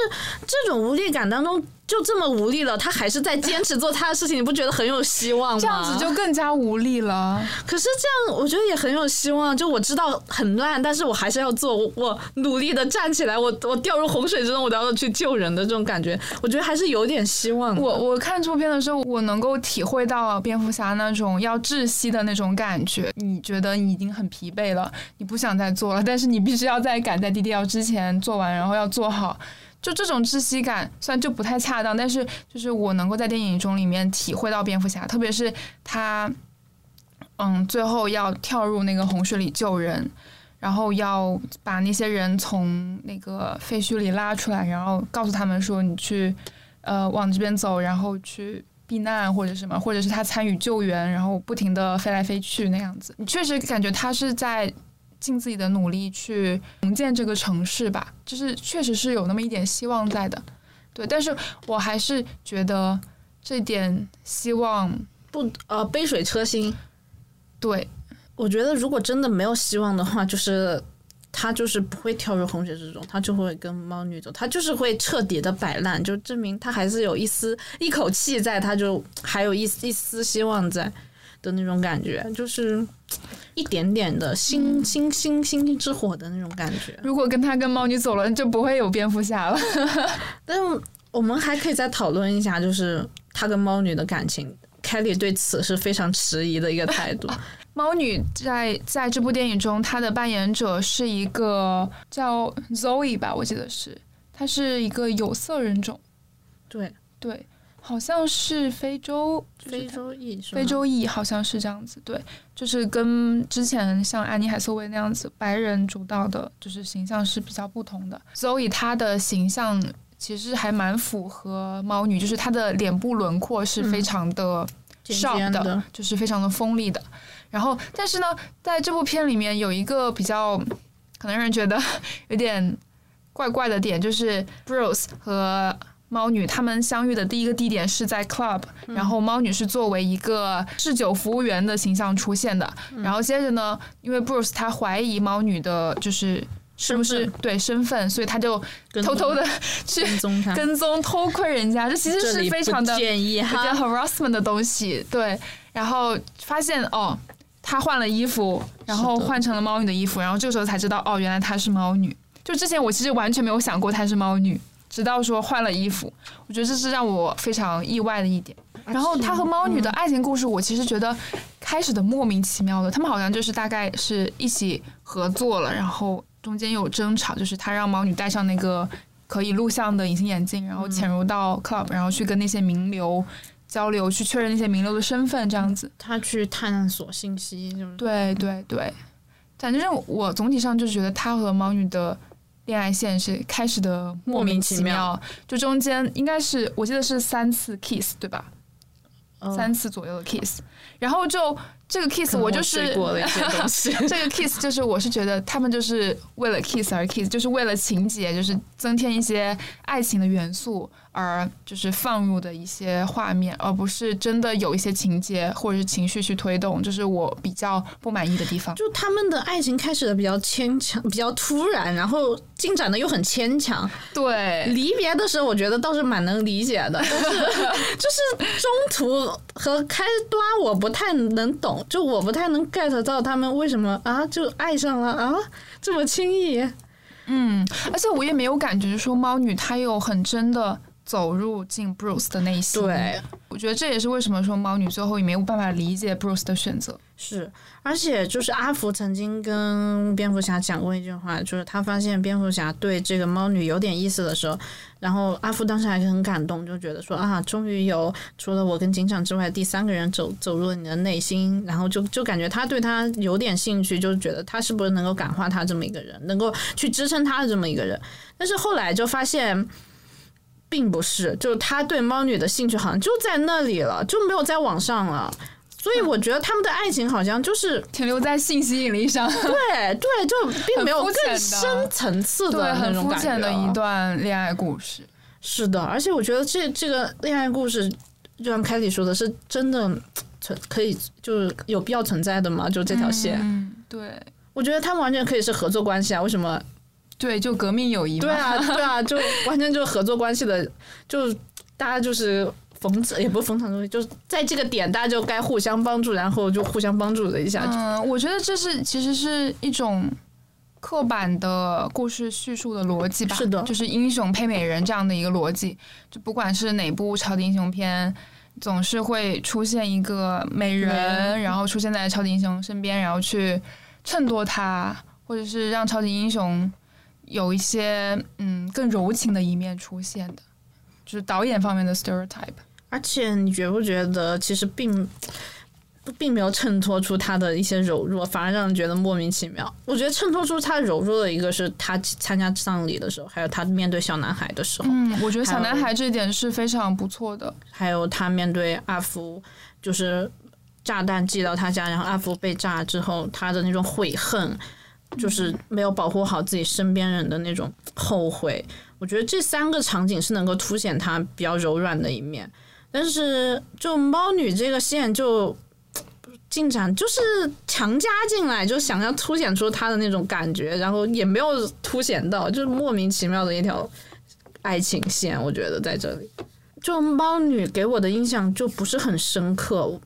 这种无力感当中。就这么无力了，他还是在坚持做他的事情，你不觉得很有希望吗？这样子就更加无力了。可是这样，我觉得也很有希望。就我知道很烂，但是我还是要做，我努力的站起来，我我掉入洪水之中，我都要去救人的这种感觉，我觉得还是有点希望。我我看这部片的时候，我能够体会到蝙蝠侠那种要窒息的那种感觉。你觉得你已经很疲惫了，你不想再做了，但是你必须要在赶在 DDL 之前做完，然后要做好。就这种窒息感，虽然就不太恰当，但是就是我能够在电影中里面体会到蝙蝠侠，特别是他，嗯，最后要跳入那个洪水里救人，然后要把那些人从那个废墟里拉出来，然后告诉他们说你去呃往这边走，然后去避难或者什么，或者是他参与救援，然后不停的飞来飞去那样子。你确实感觉他是在尽自己的努力去重建这个城市吧，就是确实是有那么一点希望在的。对，但是我还是觉得这点希望不呃杯水车薪。对，我觉得如果真的没有希望的话，就是他就是不会跳入洪水之中，他就会跟猫女走，他就是会彻底的摆烂，就证明他还是有一丝一口气在，他就还有一一丝希望在的那种感觉，就是一点点的星星星星星之火的那种感觉。如果跟他跟猫女走了，就不会有蝙蝠侠了。但我们还可以再讨论一下，就是他跟猫女的感情。凯莉对此是非常迟疑的一个态度。猫女在在这部电影中，她的扮演者是一个叫 Zoe 吧，我记得是，她是一个有色人种。对对，好像是非洲非洲裔，非洲裔好像是这样子。对，就是跟之前像安妮海瑟薇那样子白人主导的，就是形象是比较不同的。Zoe 她的形象。其实还蛮符合猫女，就是她的脸部轮廓是非常的 sharp 的，就是非常的锋利的。然后，但是呢，在这部片里面有一个比较可能让人觉得有点怪怪的点，就是 Bruce 和猫女他们相遇的第一个地点是在 club，然后猫女是作为一个侍酒服务员的形象出现的。然后接着呢，因为 Bruce 他怀疑猫女的就是。是不是对身份，所以他就偷偷的去跟踪他，跟踪偷窥人家，这其实是非常的建议哈 harassment 的东西。对，然后发现哦，他换了衣服，然后换成了猫女的衣服，然后这个时候才知道哦，原来她是猫女。就之前我其实完全没有想过她是猫女，直到说换了衣服，我觉得这是让我非常意外的一点。然后他和猫女的爱情故事，我其实觉得开始的莫名其妙的，他们好像就是大概是一起合作了，然后。中间有争吵，就是他让猫女戴上那个可以录像的隐形眼镜，然后潜入到 club，然后去跟那些名流交流，去确认那些名流的身份，这样子。他去探索信息，对对对。反正我总体上就觉得他和猫女的恋爱线是开始的莫名其妙，就中间应该是我记得是三次 kiss 对吧？三次左右的 kiss，然后就。这个 kiss 我就是 这个 kiss 就是我是觉得他们就是为了 kiss 而 kiss，就是为了情节，就是增添一些爱情的元素。而就是放入的一些画面，而不是真的有一些情节或者是情绪去推动，这是我比较不满意的地方。就他们的爱情开始的比较牵强，比较突然，然后进展的又很牵强。对，离别的时候我觉得倒是蛮能理解的，但是 就是中途和开端我不太能懂，就我不太能 get 到他们为什么啊就爱上了啊这么轻易。嗯，而且我也没有感觉说猫女她有很真的。走入进 Bruce 的内心，对，我觉得这也是为什么说猫女最后也没有办法理解 Bruce 的选择。是，而且就是阿福曾经跟蝙蝠侠讲过一句话，就是他发现蝙蝠侠对这个猫女有点意思的时候，然后阿福当时还是很感动，就觉得说啊，终于有除了我跟警长之外第三个人走走入了你的内心，然后就就感觉他对他有点兴趣，就是觉得他是不是能够感化他这么一个人，能够去支撑他的这么一个人，但是后来就发现。并不是，就是他对猫女的兴趣好像就在那里了，就没有在网上了。所以我觉得他们的爱情好像就是停留在性吸引力上。对对，就并没有更深层次的那种感觉。的一段恋爱故事。是的，而且我觉得这这个恋爱故事，就像凯里说的，是真的存可以就是有必要存在的嘛？就这条线。嗯，对。我觉得他们完全可以是合作关系啊？为什么？对，就革命友谊。对啊，对啊，就 完全就是合作关系的，就大家就是逢也不是逢场作戏，就是在这个点，大家就该互相帮助，然后就互相帮助了一下。嗯，我觉得这是其实是一种刻板的故事叙述的逻辑吧。是的，就是英雄配美人这样的一个逻辑。就不管是哪部超级英雄片，总是会出现一个美人，然后出现在超级英雄身边，然后去衬托他，或者是让超级英雄。有一些嗯更柔情的一面出现的，就是导演方面的 stereotype。而且你觉不觉得，其实并并没有衬托出他的一些柔弱，反而让人觉得莫名其妙。我觉得衬托出他柔弱的一个是他参加葬礼的时候，还有他面对小男孩的时候，嗯，我觉得小男孩这一点是非常不错的。还有他面对阿福，就是炸弹寄到他家，然后阿福被炸之后，他的那种悔恨，就是没有保护好自己身边人的那种后悔。我觉得这三个场景是能够凸显他比较柔软的一面。但是，就猫女这个线就进展就是强加进来，就想要凸显出他的那种感觉，然后也没有凸显到，就是莫名其妙的一条爱情线。我觉得在这里，就猫女给我的印象就不是很深刻。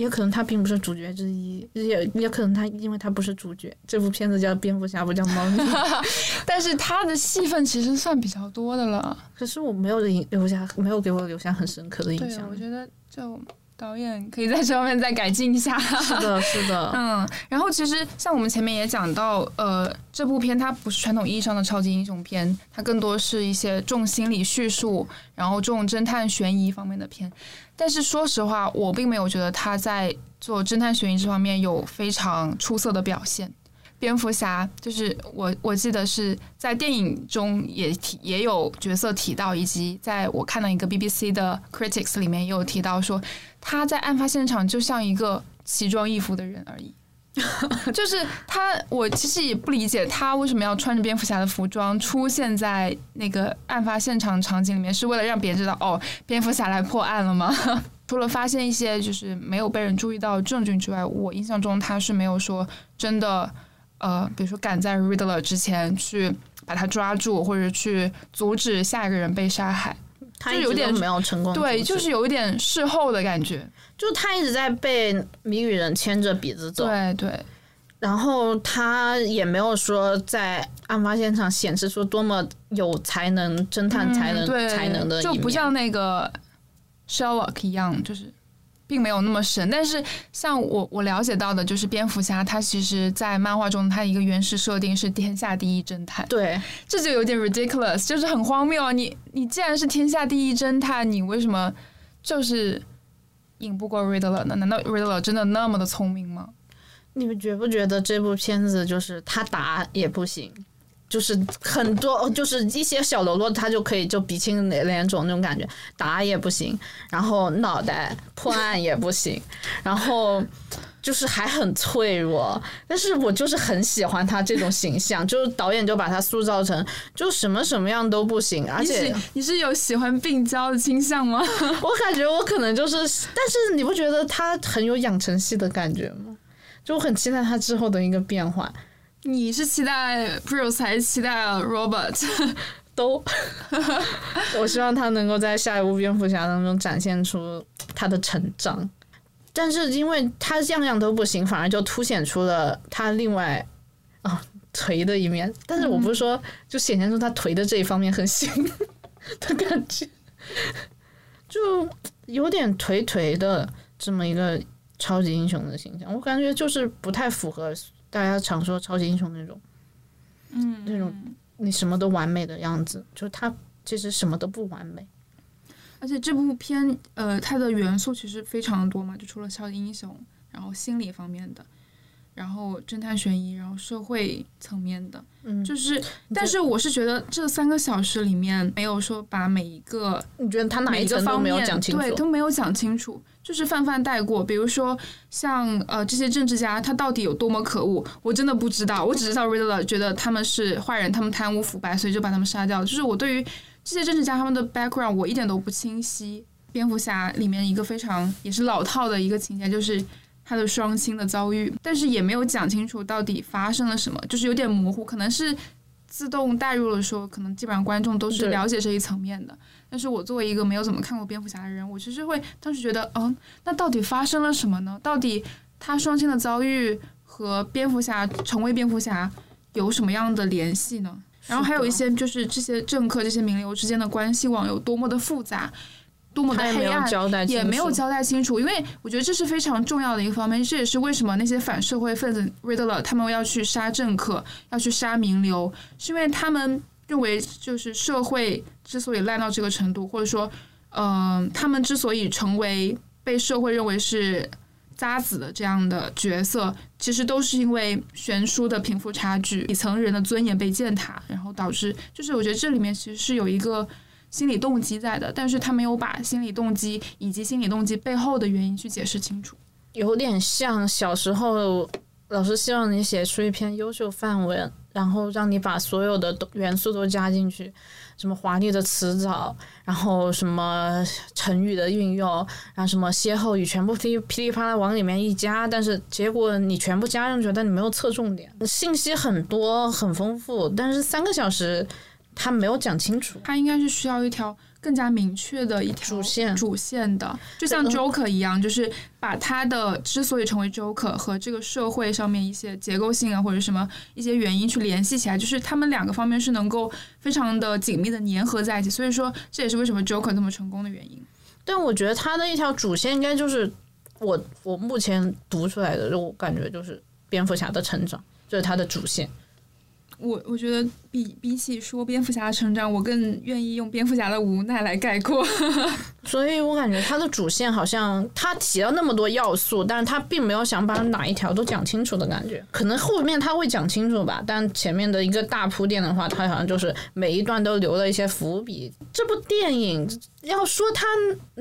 也可能他并不是主角之一，也也可能他因为他不是主角，这部片子叫蝙蝠侠，不叫猫女。但是他的戏份其实算比较多的了。可是我没有留下，没有给我留下很深刻的印象。我觉得就。导演可以在这方面再改进一下。是的，是的，嗯。然后其实像我们前面也讲到，呃，这部片它不是传统意义上的超级英雄片，它更多是一些重心理叙述，然后重侦探悬疑方面的片。但是说实话，我并没有觉得他在做侦探悬疑这方面有非常出色的表现。蝙蝠侠就是我，我记得是在电影中也提也有角色提到，以及在我看到一个 BBC 的 Critics 里面也有提到说，他在案发现场就像一个奇装异服的人而已，就是他，我其实也不理解他为什么要穿着蝙蝠侠的服装出现在那个案发现场场景里面，是为了让别人知道哦，蝙蝠侠来破案了吗？除了发现一些就是没有被人注意到的证据之外，我印象中他是没有说真的。呃，比如说赶在 Riddler 之前去把他抓住，或者去阻止下一个人被杀害，他有点没有成功。对，就是有一点事后的感觉，就他一直在被谜语人牵着鼻子走。对对，然后他也没有说在案发现场显示出多么有才能、侦探才能、才能的，就不像那个 Sherlock 一样，就是。并没有那么神，但是像我我了解到的，就是蝙蝠侠他其实，在漫画中他一个原始设定是天下第一侦探。对，这就有点 ridiculous，就是很荒谬啊！你你既然是天下第一侦探，你为什么就是赢不过 Riddler 呢？难道 Riddler 真的那么的聪明吗？你们觉不觉得这部片子就是他打也不行？就是很多，就是一些小喽啰，他就可以就鼻青脸肿那种感觉，打也不行，然后脑袋破案也不行，然后就是还很脆弱。但是我就是很喜欢他这种形象，就是导演就把他塑造成就什么什么样都不行，而且你是有喜欢病娇的倾向吗？我感觉我可能就是，但是你不觉得他很有养成系的感觉吗？就我很期待他之后的一个变化。你是期待 Bruce 还是期待 Robert？都，我希望他能够在下一部蝙蝠侠当中展现出他的成长，但是因为他样样都不行，反而就凸显出了他另外啊颓的一面。但是我不是说就显现出他颓的这一方面很行 的感觉，就有点颓颓的这么一个超级英雄的形象，我感觉就是不太符合。大家常说超级英雄那种，嗯，那种你什么都完美的样子，就是他其实什么都不完美。而且这部片，呃，它的元素其实非常多嘛，就除了超级英雄，然后心理方面的，然后侦探悬疑，然后社会层面的，嗯，就是，但是我是觉得这三个小时里面没有说把每一个，你觉得他哪一个方面对都没有讲清楚。就是泛泛带过，比如说像呃这些政治家，他到底有多么可恶，我真的不知道。我只知道 Riddler 觉得他们是坏人，他们贪污腐败，所以就把他们杀掉。就是我对于这些政治家他们的 background 我一点都不清晰。蝙蝠侠里面一个非常也是老套的一个情节，就是他的双亲的遭遇，但是也没有讲清楚到底发生了什么，就是有点模糊，可能是自动带入了说，可能基本上观众都是了解这一层面的。但是我作为一个没有怎么看过蝙蝠侠的人，我其实会当时觉得，嗯，那到底发生了什么呢？到底他双亲的遭遇和蝙蝠侠成为蝙蝠侠有什么样的联系呢？然后还有一些就是这些政客、这些名流之间的关系网有多么的复杂，多么的黑暗，也没有交代清楚。因为我觉得这是非常重要的一个方面，这也是为什么那些反社会分子 Riddler 他们要去杀政客，要去杀名流，是因为他们。认为就是社会之所以烂到这个程度，或者说，嗯，他们之所以成为被社会认为是渣子的这样的角色，其实都是因为悬殊的贫富差距、底层人的尊严被践踏，然后导致，就是我觉得这里面其实是有一个心理动机在的，但是他没有把心理动机以及心理动机背后的原因去解释清楚。有点像小时候老师希望你写出一篇优秀范文，然后让你把所有的元素都加进去，什么华丽的词藻，然后什么成语的运用，然后什么歇后语，全部噼噼里啪啦往里面一加，但是结果你全部加上去，但你没有侧重点，信息很多很丰富，但是三个小时他没有讲清楚，他应该是需要一条。更加明确的一条主线，主线的，就像 Joker 一样，就是把他的之所以成为 Joker 和这个社会上面一些结构性啊或者什么一些原因去联系起来，就是他们两个方面是能够非常的紧密的粘合在一起。所以说，这也是为什么 Joker 这么成功的原因。但我觉得他的一条主线应该就是我我目前读出来的，我感觉就是蝙蝠侠的成长，这是他的主线。我我觉得比比起说蝙蝠侠的成长，我更愿意用蝙蝠侠的无奈来概括。所以我感觉他的主线好像他提了那么多要素，但是他并没有想把哪一条都讲清楚的感觉。可能后面他会讲清楚吧，但前面的一个大铺垫的话，他好像就是每一段都留了一些伏笔。这部电影要说他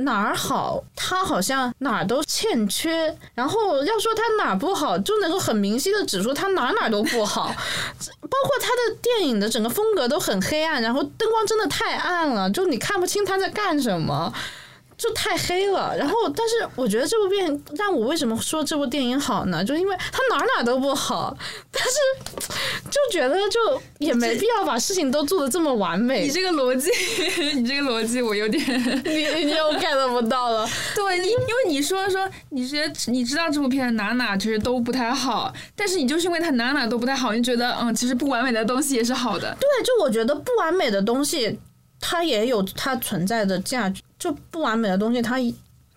哪儿好，他好像哪儿都欠缺；然后要说他哪儿不好，就能够很明晰的指出他哪哪都不好。包过他的电影的整个风格都很黑暗，然后灯光真的太暗了，就你看不清他在干什么。就太黑了，然后，但是我觉得这部电影但我为什么说这部电影好呢？就因为它哪哪都不好，但是就觉得就也没必要把事情都做的这么完美。你这个逻辑，你这个逻辑我有点 你你又 get 不到了。对，因因为你说说你觉得你知道这部片哪哪其实都不太好，但是你就是因为它哪哪都不太好，你觉得嗯，其实不完美的东西也是好的。对，就我觉得不完美的东西。它也有它存在的价值，就不完美的东西，它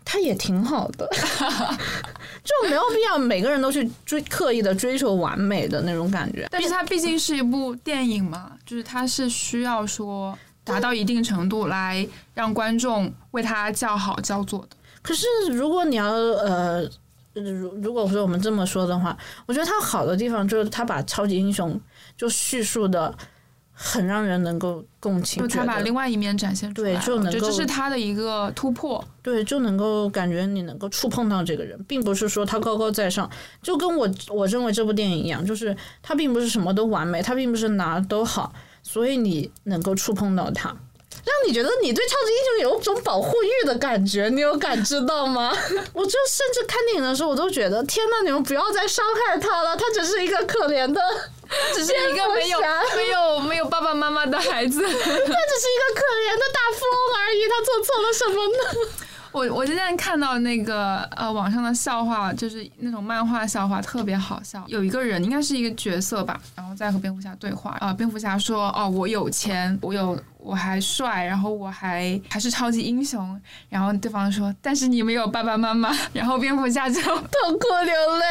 它也挺好的，就没有必要每个人都去追刻意的追求完美的那种感觉。但是它毕竟是一部电影嘛，就是它是需要说达到一定程度来让观众为它叫好叫座的。可是如果你要呃，如如果说我们这么说的话，我觉得它好的地方就是它把超级英雄就叙述的。很让人能够共情，就他把另外一面展现出来，对，就能够这是他的一个突破，对，就能够感觉你能够触碰到这个人，并不是说他高高在上，就跟我我认为这部电影一样，就是他并不是什么都完美，他并不是哪都好，所以你能够触碰到他，让你觉得你对超级英雄有种保护欲的感觉，你有感知到吗？我就甚至看电影的时候，我都觉得天呐，你们不要再伤害他了，他只是一个可怜的。只是一个没有 没有没有爸爸妈妈的孩子，他只是一个可怜的大富翁而已。他做错了什么呢？我我今天看到那个呃网上的笑话，就是那种漫画笑话，特别好笑。有一个人应该是一个角色吧，然后在和蝙蝠侠对话啊。蝙蝠侠说：“哦，我有钱，我有我还帅，然后我还还是超级英雄。”然后对方说：“但是你没有爸爸妈妈。”然后蝙蝠侠就 痛哭流泪。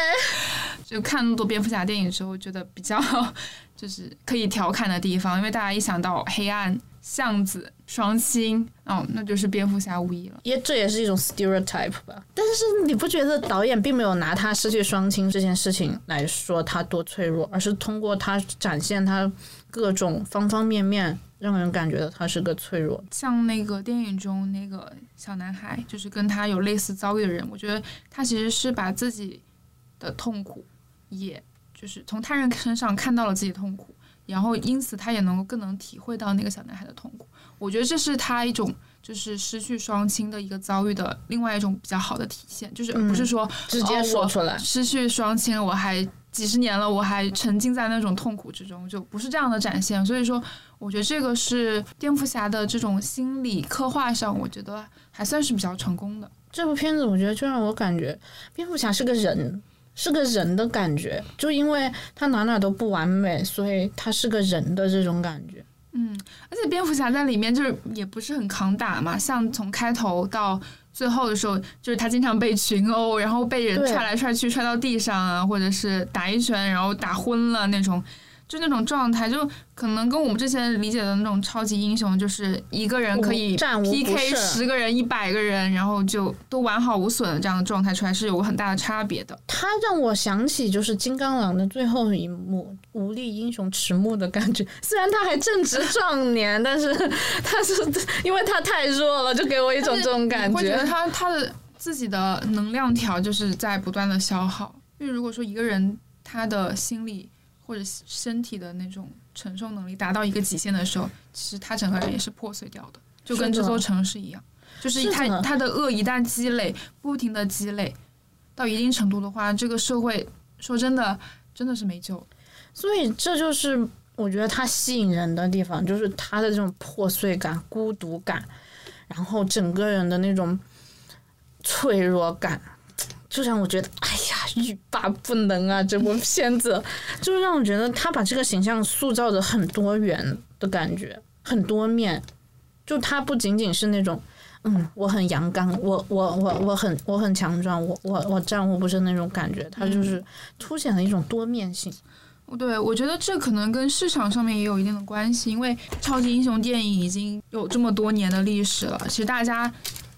就看那么多蝙蝠侠电影之后，觉得比较 就是可以调侃的地方，因为大家一想到黑暗、巷子、双亲，哦，那就是蝙蝠侠无疑了。也这也是一种 stereotype 吧。但是你不觉得导演并没有拿他失去双亲这件事情来说他多脆弱，而是通过他展现他各种方方面面，让人感觉到他是个脆弱。像那个电影中那个小男孩，就是跟他有类似遭遇的人，我觉得他其实是把自己的痛苦。也就是从他人身上看到了自己的痛苦，然后因此他也能够更能体会到那个小男孩的痛苦。我觉得这是他一种就是失去双亲的一个遭遇的另外一种比较好的体现，就是不是说直接说出来失去双亲，我还几十年了，我还沉浸在那种痛苦之中，就不是这样的展现。所以说，我觉得这个是蝙蝠侠的这种心理刻画上，我觉得还算是比较成功的。这部片子我觉得就让我感觉蝙蝠侠是个人。是个人的感觉，就因为他哪哪都不完美，所以他是个人的这种感觉。嗯，而且蝙蝠侠在里面就是也不是很抗打嘛，像从开头到最后的时候，就是他经常被群殴，然后被人踹来踹去，踹到地上啊，或者是打一拳然后打昏了那种。就那种状态，就可能跟我们之前理解的那种超级英雄，就是一个人可以 PK 十个人、一百个人，然后就都完好无损的这样的状态出来，是有个很大的差别的。他让我想起就是金刚狼的最后一幕，无力英雄迟暮的感觉。虽然他还正值 壮年，但是 他是因为他太弱了，就给我一种这种感觉会觉得。他他的自己的能量条就是在不断的消耗，因为如果说一个人他的心理或者身体的那种承受能力达到一个极限的时候，其实他整个人也是破碎掉的，就跟这座城市一样，就是他他的恶一旦积累，不停的积累到一定程度的话，这个社会说真的真的是没救了。所以这就是我觉得他吸引人的地方，就是他的这种破碎感、孤独感，然后整个人的那种脆弱感，就让我觉得，哎呀，欲罢不能啊！这部片子 就让我觉得他把这个形象塑造的很多元的感觉，很多面。就他不仅仅是那种，嗯，我很阳刚，我我我我很我很强壮，我我我战无不胜那种感觉，他就是凸显了一种多面性。对，我觉得这可能跟市场上面也有一定的关系，因为超级英雄电影已经有这么多年的历史了，其实大家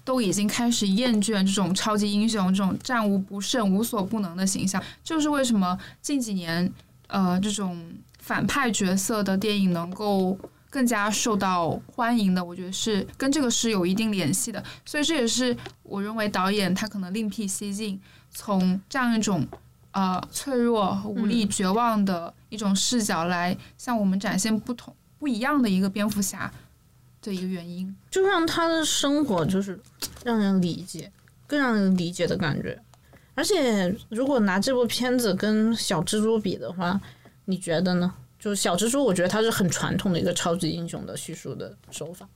都已经开始厌倦这种超级英雄这种战无不胜、无所不能的形象。就是为什么近几年，呃，这种反派角色的电影能够更加受到欢迎的，我觉得是跟这个是有一定联系的。所以这也是我认为导演他可能另辟蹊径，从这样一种呃脆弱、无力、绝望的一种视角来向我们展现不同、不一样的一个蝙蝠侠的一个原因。就让他的生活就是让人理解，更让人理解的感觉。而且，如果拿这部片子跟小蜘蛛比的话，你觉得呢？就是小蜘蛛，我觉得它是很传统的一个超级英雄的叙述的手法。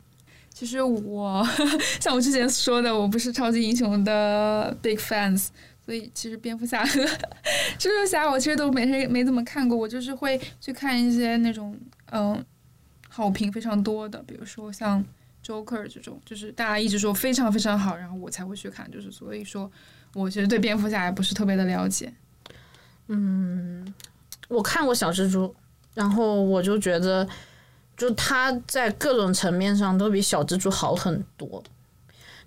其实我 像我之前说的，我不是超级英雄的 big fans，所以其实蝙蝠侠和 蜘蛛侠我其实都没没怎么看过，我就是会去看一些那种嗯好评非常多的，比如说像 Joker 这种，就是大家一直说非常非常好，然后我才会去看，就是所以说我其实对蝙蝠侠也不是特别的了解。嗯我看过小蜘蛛，然后我就觉得，就他在各种层面上都比小蜘蛛好很多。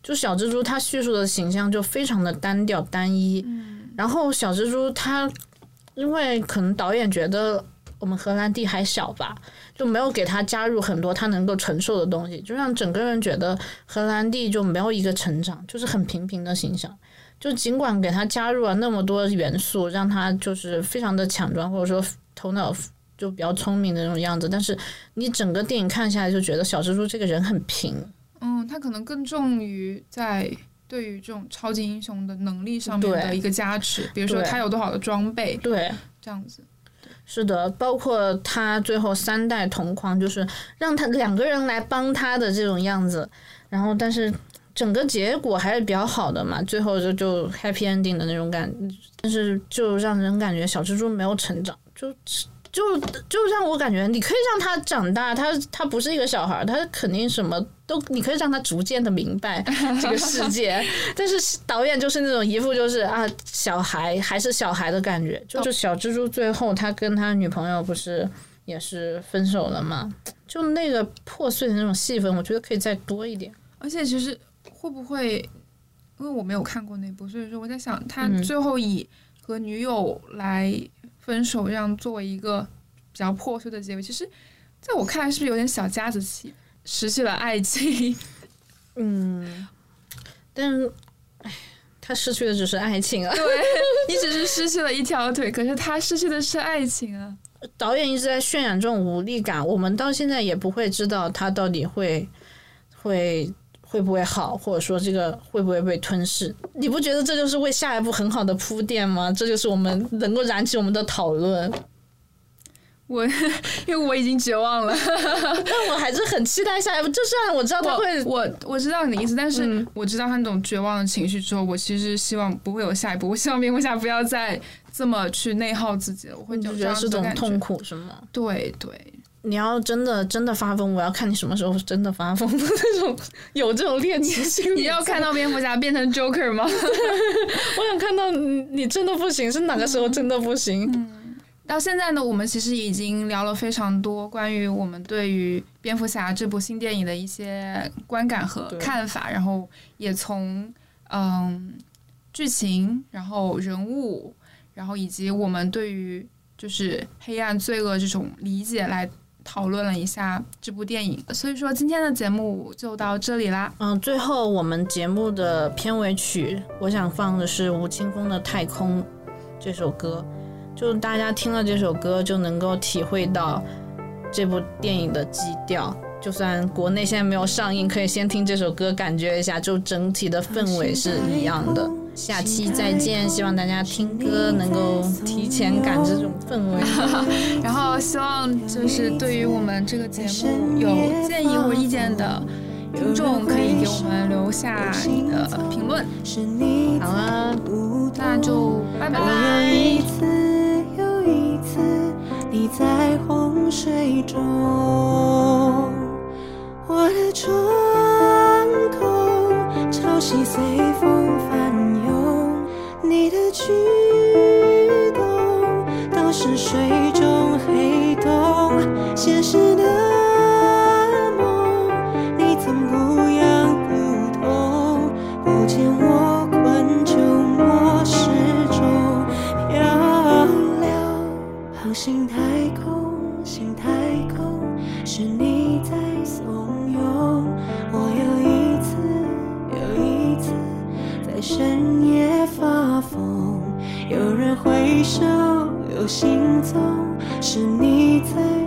就小蜘蛛，他叙述的形象就非常的单调单一。然后小蜘蛛他，因为可能导演觉得我们荷兰弟还小吧，就没有给他加入很多他能够承受的东西，就让整个人觉得荷兰弟就没有一个成长，就是很平平的形象。就尽管给他加入了那么多元素，让他就是非常的强壮，或者说头脑就比较聪明的那种样子，但是你整个电影看下来就觉得小蜘蛛这个人很平。嗯，他可能更重于在对于这种超级英雄的能力上面的一个加持，比如说他有多少的装备对，这样子。是的，包括他最后三代同框，就是让他两个人来帮他的这种样子，然后但是整个结果还是比较好的嘛，最后就就 happy ending 的那种感，但是就让人感觉小蜘蛛没有成长，就就就让我感觉你可以让他长大，他他不是一个小孩，他肯定什么都你可以让他逐渐的明白 这个世界，但是导演就是那种一副就是啊小孩还是小孩的感觉，就就小蜘蛛最后他跟他女朋友不是也是分手了嘛，就那个破碎的那种戏份，我觉得可以再多一点。而且其实会不会，因为我没有看过那部，所以说我在想，他嗯。最后以和女友来分手，这样作为一个比较破碎的结尾，其实在我看来是不是有点小家子气，失去了爱情？嗯，但是，唉，他失去的只是爱情啊。对你只是失去了一条腿，可是他失去的是爱情啊。导演一直在渲染这种无力感，我们到现在也不会知道他到底会会会不会好，或者说这个会不会被吞噬。你不觉得这就是为下一步很好的铺垫吗？这就是我们能够燃起我们的讨论。我因为我已经绝望了，但我还是很期待下一步，就算我知道他会，我我知道你的意思，但是嗯我知道他那种绝望的情绪之后，我其实希望不会有下一步。我希望蝙蝠侠不要再这么去内耗自己了，我会觉得是种痛苦是吗？对对，你要真的真的发疯，我要看你什么时候真的发疯的那种，有这种猎奇心理。你要看到蝙蝠侠变成 Joker 吗？我想看到你你真的不行，是哪个时候真的不行？到现在呢，我们其实已经聊了非常多关于我们对于蝙蝠侠这部新电影的一些观感和看法，然后也从嗯剧情，然后人物，然后以及我们对于就是黑暗罪恶这种理解来讨论了一下这部电影。所以说今天的节目就到这里啦。嗯，最后我们节目的片尾曲，我想放的是吴青峰的《太空》这首歌，就大家听了这首歌就能够体会到这部电影的基调。就算国内现在没有上映，可以先听这首歌，感觉一下，就整体的氛围是一样的。下期再见，希望大家听歌能够提前感这种氛围。然后希望就是对于我们这个节目有建议或意见的听众，可以给我们留下你的评论。好了，那就拜拜。我有一次又一次，你在洪水中，我的窗口潮汐随风翻涌，你的举动都是水中手，有行踪，是你在